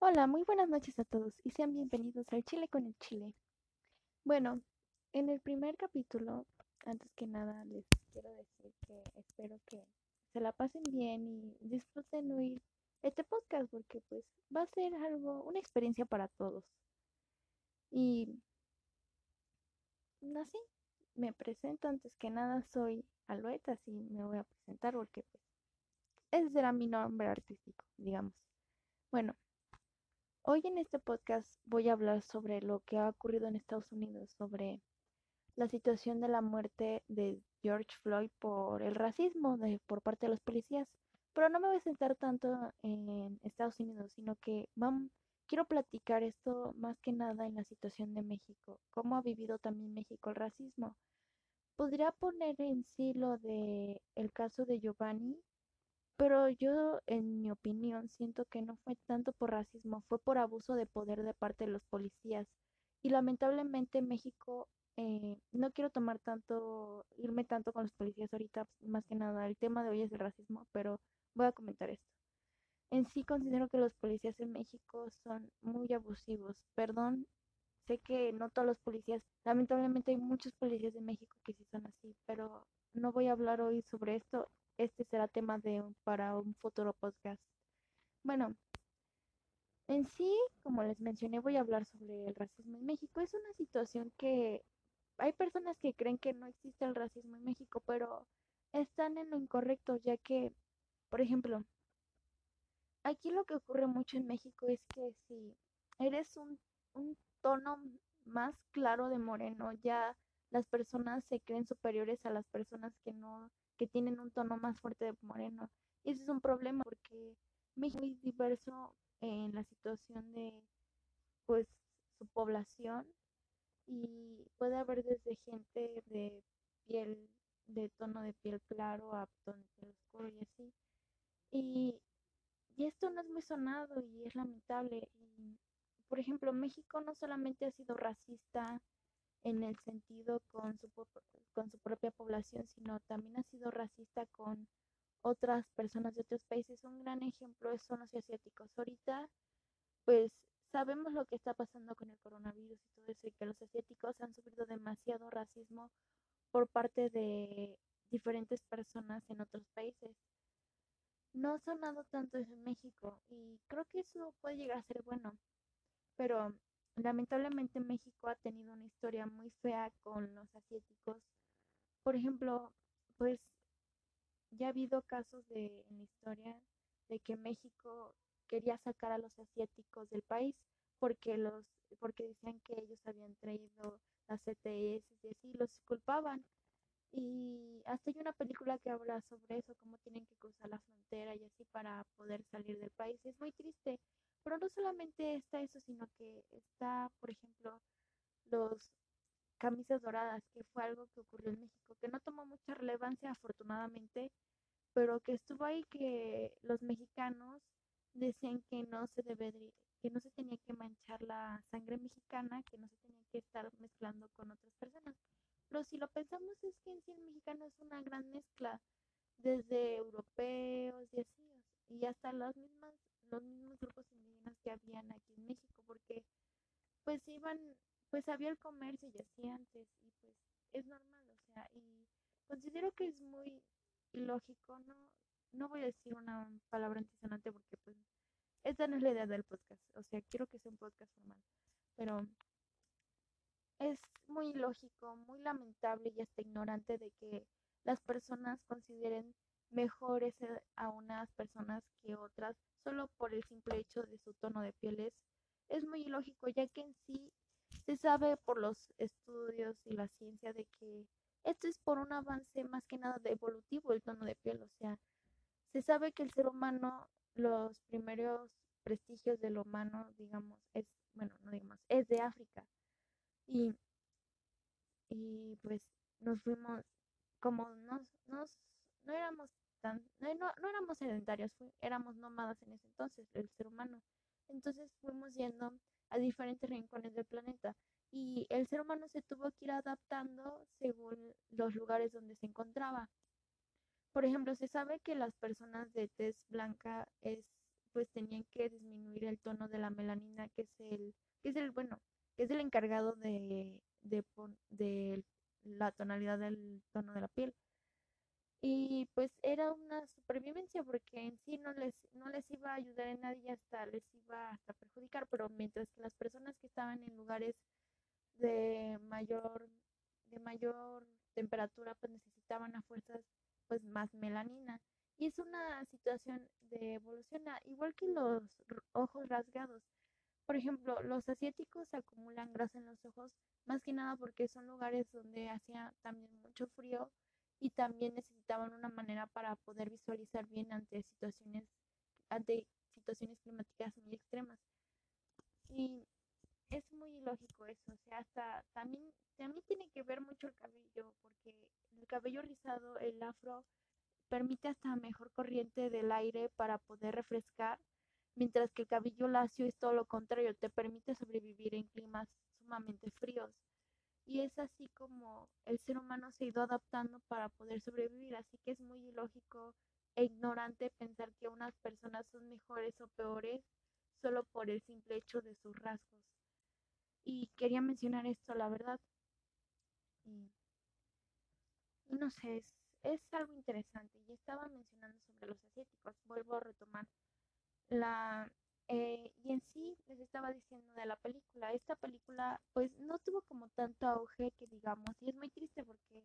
Hola, muy buenas noches a todos y sean bienvenidos al Chile con el Chile. Bueno, en el primer capítulo, antes que nada, les quiero decir que espero que se la pasen bien y disfruten oír este podcast porque pues va a ser algo, una experiencia para todos. Y así, me presento antes que nada, soy Alueta, así me voy a presentar porque pues ese será mi nombre artístico, digamos. Bueno. Hoy en este podcast voy a hablar sobre lo que ha ocurrido en Estados Unidos, sobre la situación de la muerte de George Floyd por el racismo de, por parte de los policías. Pero no me voy a centrar tanto en Estados Unidos, sino que quiero platicar esto más que nada en la situación de México, cómo ha vivido también México el racismo. Podría poner en sí lo de el caso de Giovanni pero yo, en mi opinión, siento que no fue tanto por racismo, fue por abuso de poder de parte de los policías. Y lamentablemente México, eh, no quiero tomar tanto, irme tanto con los policías ahorita, más que nada, el tema de hoy es el racismo, pero voy a comentar esto. En sí considero que los policías en México son muy abusivos. Perdón, sé que no todos los policías, lamentablemente hay muchos policías de México que sí son así, pero no voy a hablar hoy sobre esto este será tema de para un futuro podcast. Bueno, en sí, como les mencioné, voy a hablar sobre el racismo en México. Es una situación que hay personas que creen que no existe el racismo en México, pero están en lo incorrecto, ya que, por ejemplo, aquí lo que ocurre mucho en México es que si eres un, un tono más claro de moreno, ya las personas se creen superiores a las personas que no que tienen un tono más fuerte de moreno. Y ese es un problema porque México es muy diverso en la situación de pues su población y puede haber desde gente de piel de tono de piel claro a tono de piel oscuro y así. Y, y esto no es muy sonado y es lamentable. Por ejemplo, México no solamente ha sido racista en el sentido con su, con su propia población, sino también ha sido racista con otras personas de otros países. Un gran ejemplo son los asiáticos. Ahorita, pues sabemos lo que está pasando con el coronavirus y todo eso, y que los asiáticos han sufrido demasiado racismo por parte de diferentes personas en otros países. No ha sonado tanto en México y creo que eso puede llegar a ser bueno, pero Lamentablemente México ha tenido una historia muy fea con los asiáticos. Por ejemplo, pues ya ha habido casos de en la historia de que México quería sacar a los asiáticos del país porque los porque decían que ellos habían traído las CTS y así los culpaban. Y hasta hay una película que habla sobre eso, cómo tienen que cruzar la frontera y así para poder salir del país. Es muy triste pero no solamente está eso, sino que está, por ejemplo, los camisas doradas, que fue algo que ocurrió en México, que no tomó mucha relevancia afortunadamente, pero que estuvo ahí que los mexicanos decían que no se debería, que no se tenía que manchar la sangre mexicana, que no se tenía que estar mezclando con otras personas. Pero si lo pensamos es que en sí el mexicano es una gran mezcla, desde europeos y así, y hasta las mismas, los mismos grupos habían aquí en México, porque pues iban, pues había el comercio y así antes, y pues es normal, o sea, y considero que es muy ilógico, no, no voy a decir una palabra antisonante porque pues esta no es la idea del podcast, o sea, quiero que sea un podcast formal, pero es muy ilógico, muy lamentable y hasta ignorante de que las personas consideren mejores a unas personas que otras solo por el simple hecho de su tono de piel es, muy ilógico, ya que en sí se sabe por los estudios y la ciencia de que esto es por un avance más que nada de evolutivo el tono de piel, o sea, se sabe que el ser humano, los primeros prestigios del humano, digamos, es, bueno, no digamos, es de África. Y, y pues nos fuimos, como nos, nos, no éramos no, no éramos sedentarios, éramos nómadas en ese entonces, el ser humano. Entonces fuimos yendo a diferentes rincones del planeta y el ser humano se tuvo que ir adaptando según los lugares donde se encontraba. Por ejemplo, se sabe que las personas de tez blanca es pues tenían que disminuir el tono de la melanina, que es el, que es el, bueno, que es el encargado de, de, de la tonalidad del tono de la piel. Y pues era una supervivencia porque en sí no les, no les iba a ayudar en nadie hasta les iba hasta perjudicar, pero mientras que las personas que estaban en lugares de mayor, de mayor temperatura pues necesitaban a fuerzas pues más melanina. Y es una situación de evolución, igual que los ojos rasgados. Por ejemplo, los asiáticos acumulan grasa en los ojos más que nada porque son lugares donde hacía también mucho frío y también necesitaban una manera para poder visualizar bien ante situaciones ante situaciones climáticas muy extremas. Y es muy lógico eso, o sea, hasta también también tiene que ver mucho el cabello porque el cabello rizado, el afro permite hasta mejor corriente del aire para poder refrescar, mientras que el cabello lacio es todo lo contrario, te permite sobrevivir en climas sumamente fríos. Y es así como el ser humano se ha ido adaptando para poder sobrevivir, así que es muy ilógico e ignorante pensar que unas personas son mejores o peores solo por el simple hecho de sus rasgos. Y quería mencionar esto, la verdad. Y, no sé, es, algo interesante. Y estaba mencionando sobre los asiáticos. Vuelvo a retomar la eh, y en sí les estaba diciendo de la película, esta película pues no tuvo como tanto auge que digamos, y es muy triste porque,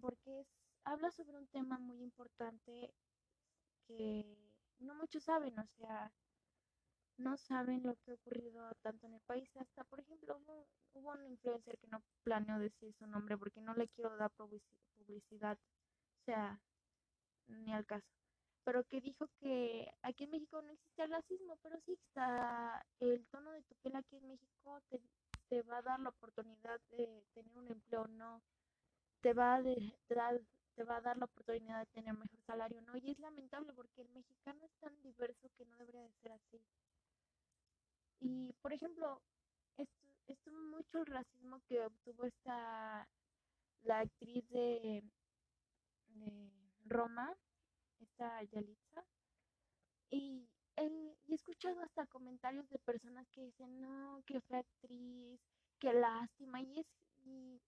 porque habla sobre un tema muy importante que no muchos saben, o sea, no saben lo que ha ocurrido tanto en el país, hasta por ejemplo hubo, hubo un influencer que no planeo decir su nombre porque no le quiero dar publicidad, o sea, ni al caso pero que dijo que aquí en México no existe el racismo, pero sí está el tono de tu piel aquí en México te, te va a dar la oportunidad de tener un empleo, no te va a dar te va a dar la oportunidad de tener mejor salario, ¿no? Y es lamentable porque el mexicano es tan diverso que no debería de ser así. Y, por ejemplo, esto, esto mucho el racismo que obtuvo esta, la actriz de, de Roma, esta Yalitza. Y, y he escuchado hasta comentarios de personas que dicen, no, que fue actriz, qué lástima. Y es, y,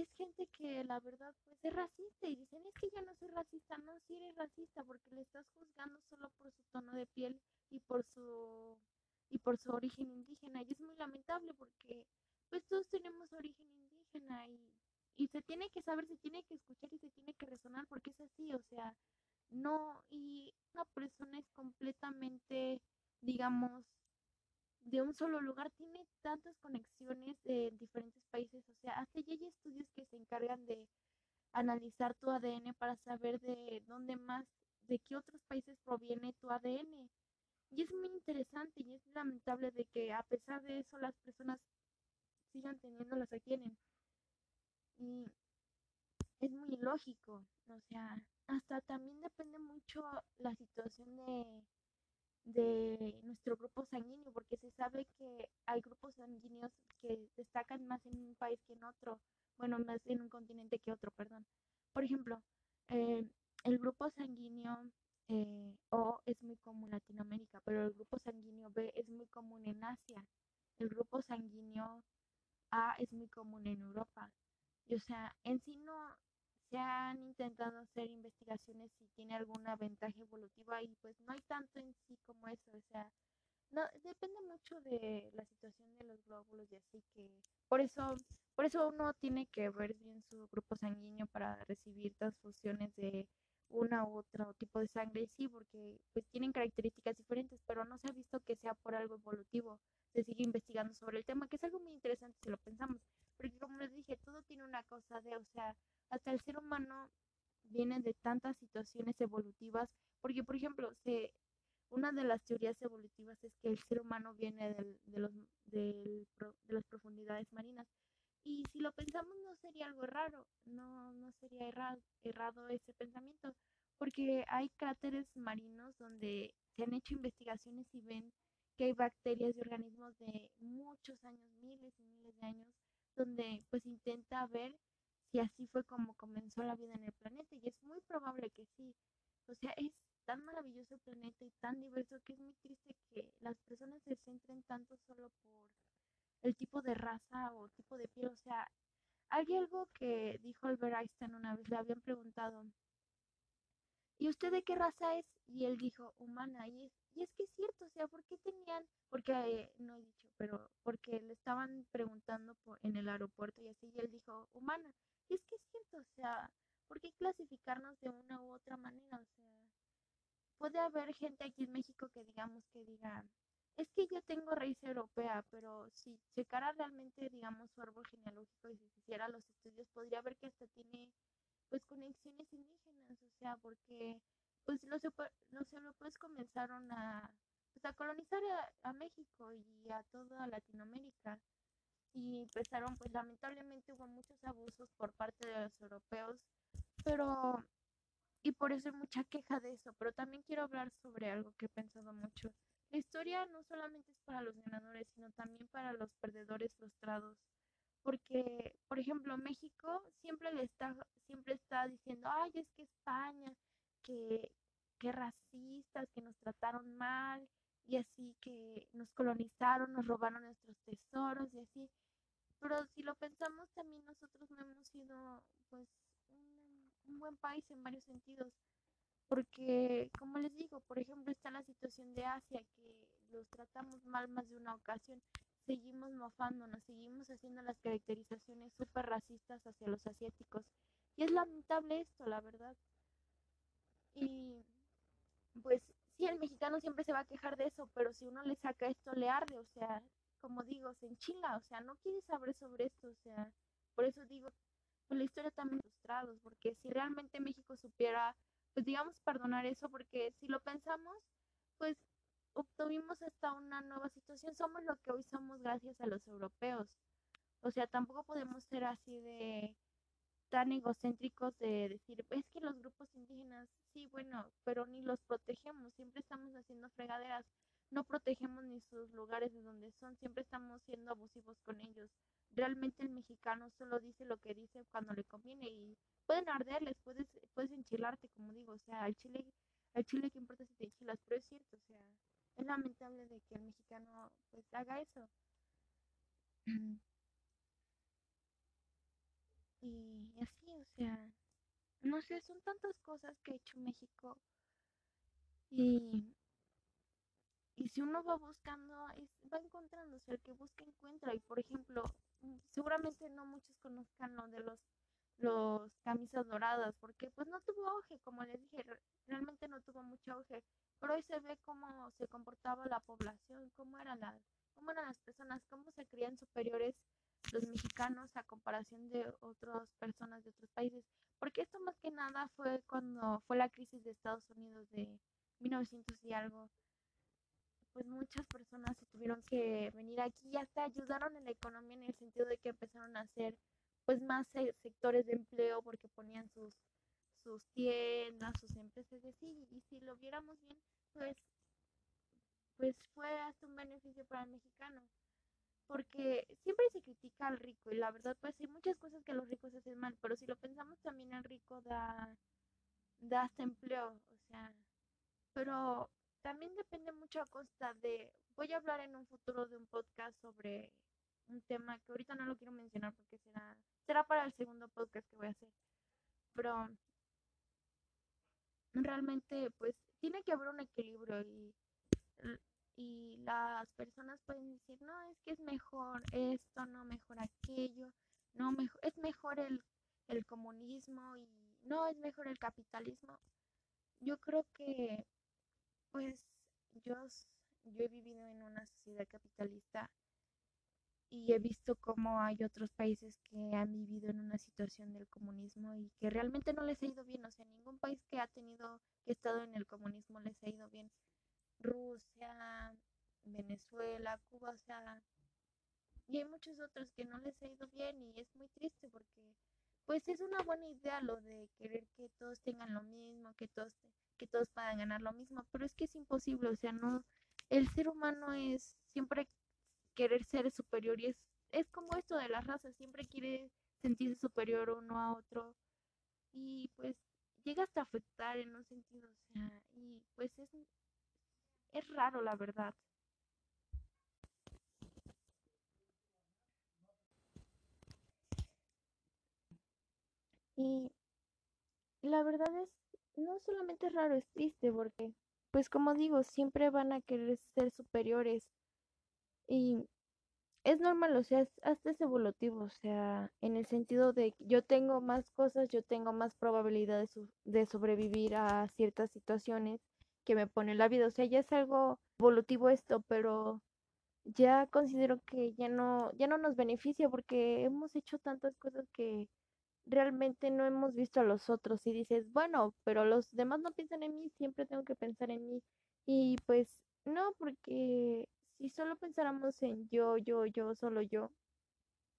es gente que la verdad pues es racista y dicen, es que yo no soy racista. No, si eres racista porque le estás juzgando solo por su tono de piel y por su y por su origen indígena. Y es muy lamentable porque pues todos tenemos origen indígena y y se tiene que saber, se tiene que escuchar y se tiene que resonar porque es así, o sea, no, y una persona es completamente, digamos, de un solo lugar, tiene tantas conexiones en diferentes países, o sea, hasta ya hay estudios que se encargan de analizar tu ADN para saber de dónde más, de qué otros países proviene tu ADN. Y es muy interesante y es lamentable de que a pesar de eso las personas sigan teniendo las aquí tienen. Y es muy lógico, o sea, hasta también depende mucho la situación de, de nuestro grupo sanguíneo, porque se sabe que hay grupos sanguíneos que destacan más en un país que en otro, bueno, más en un continente que otro, perdón. Por ejemplo, eh, el grupo sanguíneo eh, O es muy común en Latinoamérica, pero el grupo sanguíneo B es muy común en Asia. El grupo sanguíneo A es muy común en Europa. Y, o sea, en sí no se han intentado hacer investigaciones si tiene alguna ventaja evolutiva y pues no hay tanto en sí como eso, o sea, no depende mucho de la situación de los glóbulos y así que por eso por eso uno tiene que ver bien su grupo sanguíneo para recibir transfusiones de una u otro tipo de sangre, sí, porque pues tienen características diferentes, pero no se ha visto que sea por algo evolutivo. Se sigue investigando sobre el tema, que es algo muy interesante si lo pensamos. Porque como les dije, todo tiene una cosa de, o sea, hasta el ser humano viene de tantas situaciones evolutivas, porque por ejemplo, se, una de las teorías evolutivas es que el ser humano viene del, de, los, del, de las profundidades marinas. Y si lo pensamos no sería algo raro, no, no sería errado, errado ese pensamiento, porque hay cráteres marinos donde se han hecho investigaciones y ven que hay bacterias y organismos de muchos años, miles y miles de años, donde pues intenta ver si así fue como comenzó la vida en el planeta y es muy probable que sí. O sea, es, tan maravilloso el planeta y tan diverso que es muy triste que las personas se centren tanto solo por el tipo de raza o tipo de piel. O sea, hay algo que dijo Albert Einstein una vez, le habían preguntado, ¿y usted de qué raza es? Y él dijo, humana. Y es, y es que es cierto, o sea, ¿por qué tenían, porque eh, no he dicho, pero porque le estaban preguntando por, en el aeropuerto y así, y él dijo, humana. Y es que es cierto, o sea, ¿por qué clasificarnos de una u otra manera? O sea, puede haber gente aquí en México que digamos que diga, es que yo tengo raíz europea, pero si checara realmente, digamos, su árbol genealógico y si hiciera los estudios, podría ver que hasta tiene, pues, conexiones indígenas, o sea, porque, pues, los, los europeos comenzaron a, pues, a colonizar a, a México y a toda Latinoamérica. Y empezaron, pues, lamentablemente hubo muchos abusos por parte de los europeos, pero, y por eso hay mucha queja de eso, pero también quiero hablar sobre algo que he pensado mucho. La historia no solamente es para los ganadores, sino también para los perdedores frustrados. Porque, por ejemplo, México siempre le está, siempre está diciendo, ay, es que España, que, que racistas, que nos trataron mal, y así que nos colonizaron, nos robaron nuestros tesoros y así. Pero si lo pensamos, también nosotros no hemos sido pues un, buen país en varios sentidos. Porque, como les digo, por ejemplo, está la situación de Asia, que los tratamos mal más de una ocasión. Seguimos mofándonos, seguimos haciendo las caracterizaciones súper racistas hacia los asiáticos. Y es lamentable esto, la verdad. Y pues sí, el mexicano siempre se va a quejar de eso, pero si uno le saca esto, le arde, o sea, como digo, se enchila, o sea, no quiere saber sobre esto, o sea, por eso digo, pues la historia también frustrados, porque si realmente México supiera pues digamos, perdonar eso, porque si lo pensamos, pues obtuvimos hasta una nueva situación. Somos lo que hoy somos gracias a los europeos. O sea, tampoco podemos ser así de tan egocéntricos de decir, es que los grupos indígenas, sí, bueno, pero ni los protegemos, siempre estamos haciendo fregaderas, no protegemos ni sus lugares de donde son, siempre estamos siendo abusivos con ellos. Realmente el mexicano solo dice lo que dice cuando le conviene y pueden arderles, puedes, puedes enchilarte, como digo, o sea, al chile, al chile que importa si te enchilas, pero es cierto, o sea, es lamentable de que el mexicano pues haga eso. Y así, o sea, no sé, son tantas cosas que ha hecho México. Y, y si uno va buscando, va encontrando, o sea, el que busca encuentra. Y por ejemplo, seguramente no muchos conozcan lo de los los camisas doradas, porque pues no tuvo auge, como les dije, realmente no tuvo mucho auge, pero hoy se ve cómo se comportaba la población, cómo eran las, cómo eran las personas, cómo se creían superiores los mexicanos a comparación de otras personas de otros países, porque esto más que nada fue cuando fue la crisis de Estados Unidos de 1900 y algo, pues muchas personas se tuvieron que venir aquí y hasta ayudaron en la economía en el sentido de que empezaron a hacer pues más sectores de empleo porque ponían sus sus tiendas, sus empresas y así, y si lo viéramos bien, pues pues fue hasta un beneficio para el mexicano. Porque siempre se critica al rico y la verdad pues hay muchas cosas que los ricos hacen mal, pero si lo pensamos también el rico da, da hasta empleo, o sea, pero también depende mucho a costa de, voy a hablar en un futuro de un podcast sobre un tema que ahorita no lo quiero mencionar porque será, será para el segundo podcast que voy a hacer. Pero realmente pues tiene que haber un equilibrio y, y las personas pueden decir, no, es que es mejor esto, no mejor aquello, no mejor, es mejor el, el comunismo y no es mejor el capitalismo. Yo creo que pues yo, yo he vivido en una sociedad capitalista y he visto cómo hay otros países que han vivido en una situación del comunismo y que realmente no les ha ido bien, o sea, ningún país que ha tenido, que ha estado en el comunismo les ha ido bien. Rusia, Venezuela, Cuba, o sea, y hay muchos otros que no les ha ido bien y es muy triste porque pues es una buena idea lo de querer que todos tengan lo mismo, que todos que todos puedan ganar lo mismo, pero es que es imposible, o sea, no el ser humano es siempre querer ser superior y es, es como esto de las razas, siempre quiere sentirse superior uno a otro y pues llega hasta afectar en un sentido, o sea, y pues es, es raro la verdad. Y la verdad es, no solamente es raro, es triste porque, pues como digo, siempre van a querer ser superiores y es normal, o sea, hasta es evolutivo, o sea, en el sentido de yo tengo más cosas, yo tengo más probabilidades de sobrevivir a ciertas situaciones que me pone la vida, o sea, ya es algo evolutivo esto, pero ya considero que ya no, ya no nos beneficia porque hemos hecho tantas cosas que realmente no hemos visto a los otros y dices, bueno, pero los demás no piensan en mí, siempre tengo que pensar en mí. Y pues no, porque si solo pensáramos en yo, yo, yo, solo yo,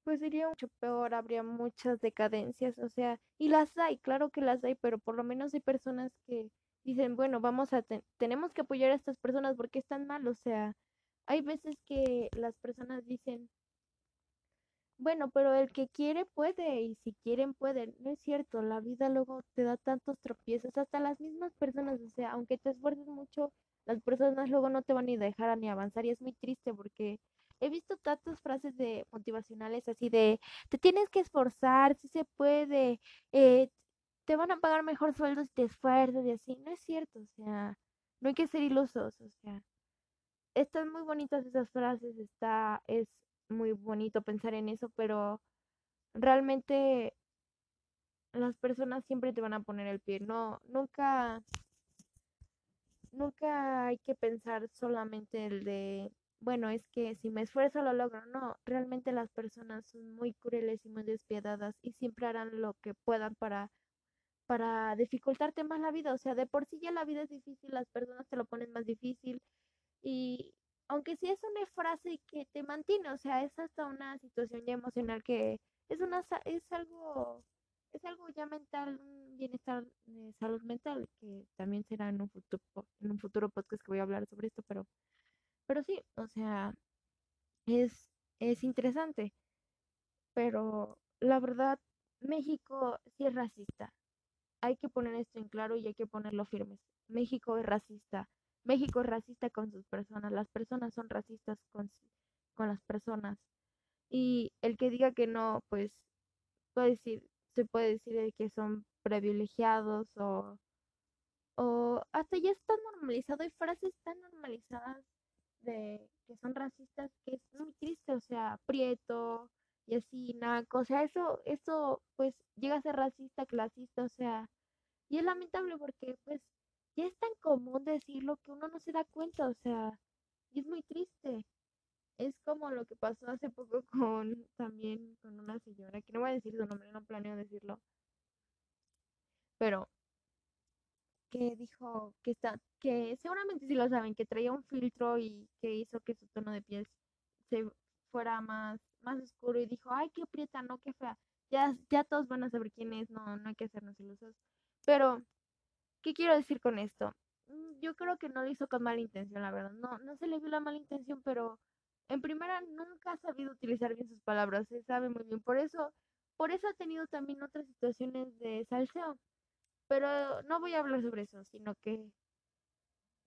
pues sería mucho peor, habría muchas decadencias, o sea, y las hay, claro que las hay, pero por lo menos hay personas que dicen, bueno, vamos a, tenemos que apoyar a estas personas porque están mal, o sea, hay veces que las personas dicen, bueno, pero el que quiere puede y si quieren pueden. No es cierto, la vida luego te da tantos tropiezos, hasta las mismas personas, o sea, aunque te esfuerces mucho, las personas luego no te van ni a dejar ni avanzar y es muy triste porque he visto tantas frases de motivacionales así de, te tienes que esforzar, si se puede, eh, te van a pagar mejor sueldo si te esfuerzas y así. No es cierto, o sea, no hay que ser ilusos, o sea, están muy bonitas esas frases, está, es muy bonito pensar en eso, pero realmente las personas siempre te van a poner el pie. No, nunca, nunca hay que pensar solamente el de, bueno, es que si me esfuerzo lo logro. No, realmente las personas son muy crueles y muy despiadadas y siempre harán lo que puedan para para dificultarte más la vida, o sea, de por sí ya la vida es difícil, las personas te lo ponen más difícil y aunque sí es una frase que te mantiene, o sea, es hasta una situación ya emocional que es una es algo es algo ya mental, un bienestar de salud mental que también será en un futuro en un futuro podcast que voy a hablar sobre esto, pero pero sí, o sea, es es interesante, pero la verdad México sí es racista. Hay que poner esto en claro y hay que ponerlo firmes. México es racista México es racista con sus personas, las personas son racistas con, con las personas. Y el que diga que no, pues puede decir, se puede decir que son privilegiados o, o hasta ya está normalizado. Hay frases tan normalizadas de que son racistas que es muy triste, o sea, prieto y así, naco, o sea, eso, eso pues llega a ser racista, clasista, o sea, y es lamentable porque pues ya es tan común decirlo que uno no se da cuenta, o sea, y es muy triste. Es como lo que pasó hace poco con también con una señora, que no voy a decir su nombre, no planeo decirlo, pero que dijo que está, que seguramente sí lo saben, que traía un filtro y que hizo que su tono de piel se fuera más, más oscuro y dijo, ay, qué aprieta, no, qué fea. Ya, ya todos van a saber quién es, no, no hay que hacernos ilusos. Pero ¿Qué quiero decir con esto? Mm, yo creo que no lo hizo con mala intención, la verdad. No, no se le vio la mala intención, pero en primera nunca ha sabido utilizar bien sus palabras, se sabe muy bien. Por eso, por eso ha tenido también otras situaciones de salseo. Pero no voy a hablar sobre eso, sino que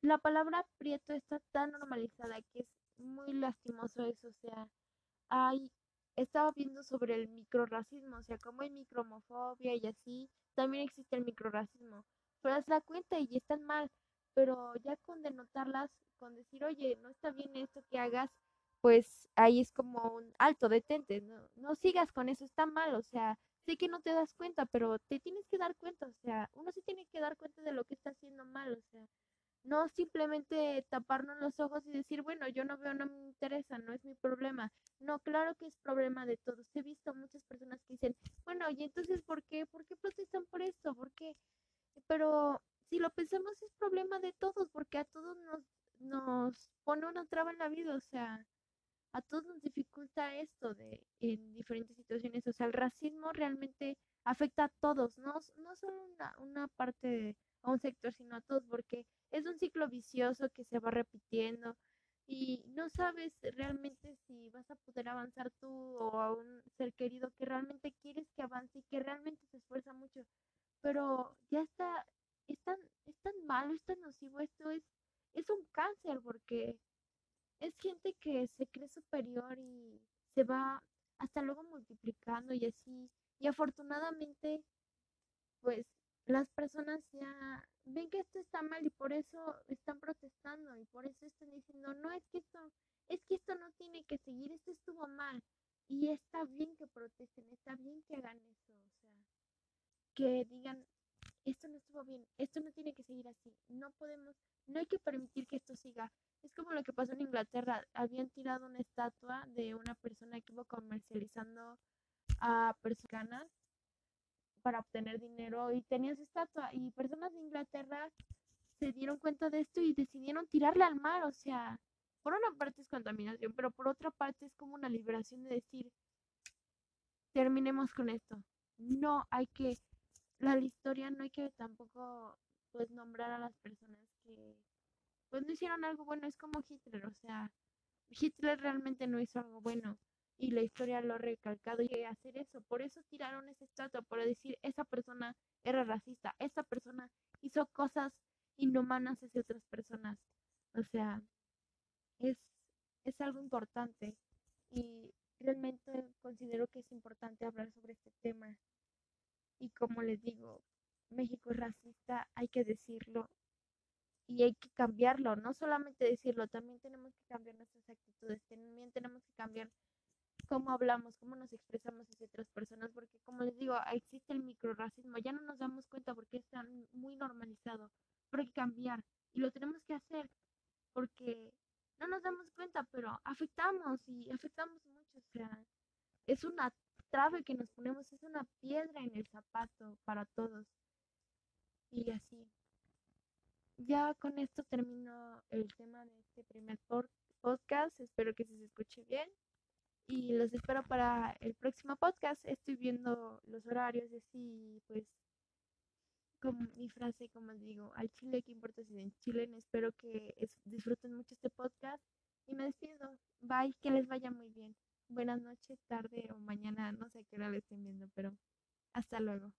la palabra prieto está tan normalizada que es muy lastimoso eso. O sea, hay, estaba viendo sobre el microracismo, o sea, como hay micromofobia y así, también existe el microracismo pero haz la cuenta y están mal, pero ya con denotarlas, con decir, oye, no está bien esto que hagas, pues ahí es como un alto, detente, no, no sigas con eso, está mal, o sea, sé que no te das cuenta, pero te tienes que dar cuenta, o sea, uno sí tiene que dar cuenta de lo que está haciendo mal, o sea, no simplemente taparnos los ojos y decir, bueno, yo no veo, no me interesa, no es mi problema. No, claro que es problema de todos. He visto muchas personas que dicen, bueno, y entonces, ¿por qué? ¿Por qué protestan por esto? ¿Por qué? Pero si lo pensamos es problema de todos, porque a todos nos, nos pone una traba en la vida, o sea, a todos nos dificulta esto de en diferentes situaciones, o sea, el racismo realmente afecta a todos, no, no solo una, una parte, a un sector, sino a todos, porque es un ciclo vicioso que se va repitiendo y no sabes realmente si vas a poder avanzar tú o a un ser querido que realmente quieres que avance y que realmente se esfuerza mucho, pero ya está, es tan, es tan malo, es tan nocivo, esto es, es un cáncer porque es gente que se cree superior y se va hasta luego multiplicando y así. Y afortunadamente, pues las personas ya ven que esto está mal y por eso están protestando y por eso están diciendo, no, es que esto, es que esto no tiene que seguir, esto estuvo mal. Y está bien que protesten, está bien que hagan eso, que digan, esto no estuvo bien, esto no tiene que seguir así, no podemos, no hay que permitir que esto siga. Es como lo que pasó en Inglaterra, habían tirado una estatua de una persona que iba comercializando a personas para obtener dinero y tenía su estatua y personas de Inglaterra se dieron cuenta de esto y decidieron tirarla al mar, o sea, por una parte es contaminación, pero por otra parte es como una liberación de decir, terminemos con esto. No hay que, la historia no hay que tampoco pues nombrar a las personas que pues no hicieron algo bueno, es como Hitler, o sea, Hitler realmente no hizo algo bueno y la historia lo ha recalcado y hacer eso, por eso tiraron ese estatua, para decir esa persona era racista, esa persona hizo cosas inhumanas hacia otras personas, o sea, es, es algo importante y realmente considero que es importante hablar sobre este tema. Y como les digo, México es racista, hay que decirlo y hay que cambiarlo, no solamente decirlo, también tenemos que cambiar nuestras actitudes, también tenemos que cambiar cómo hablamos, cómo nos expresamos hacia otras personas, porque como les digo, existe el microracismo, ya no nos damos cuenta porque está muy normalizado, pero hay que cambiar y lo tenemos que hacer porque no nos damos cuenta, pero afectamos y afectamos mucho. O sea, es una trave que nos ponemos, es una piedra en el zapato para todos. Y así. Ya con esto termino el tema de este primer podcast. Espero que se escuche bien. Y los espero para el próximo podcast. Estoy viendo los horarios y así, pues como mi frase, como digo, al Chile, ¿qué importa si en Chile? Espero que disfruten mucho este podcast y me despido. Bye, que les vaya muy bien. Buenas noches, tarde o mañana, no sé qué hora lo estén viendo, pero hasta luego.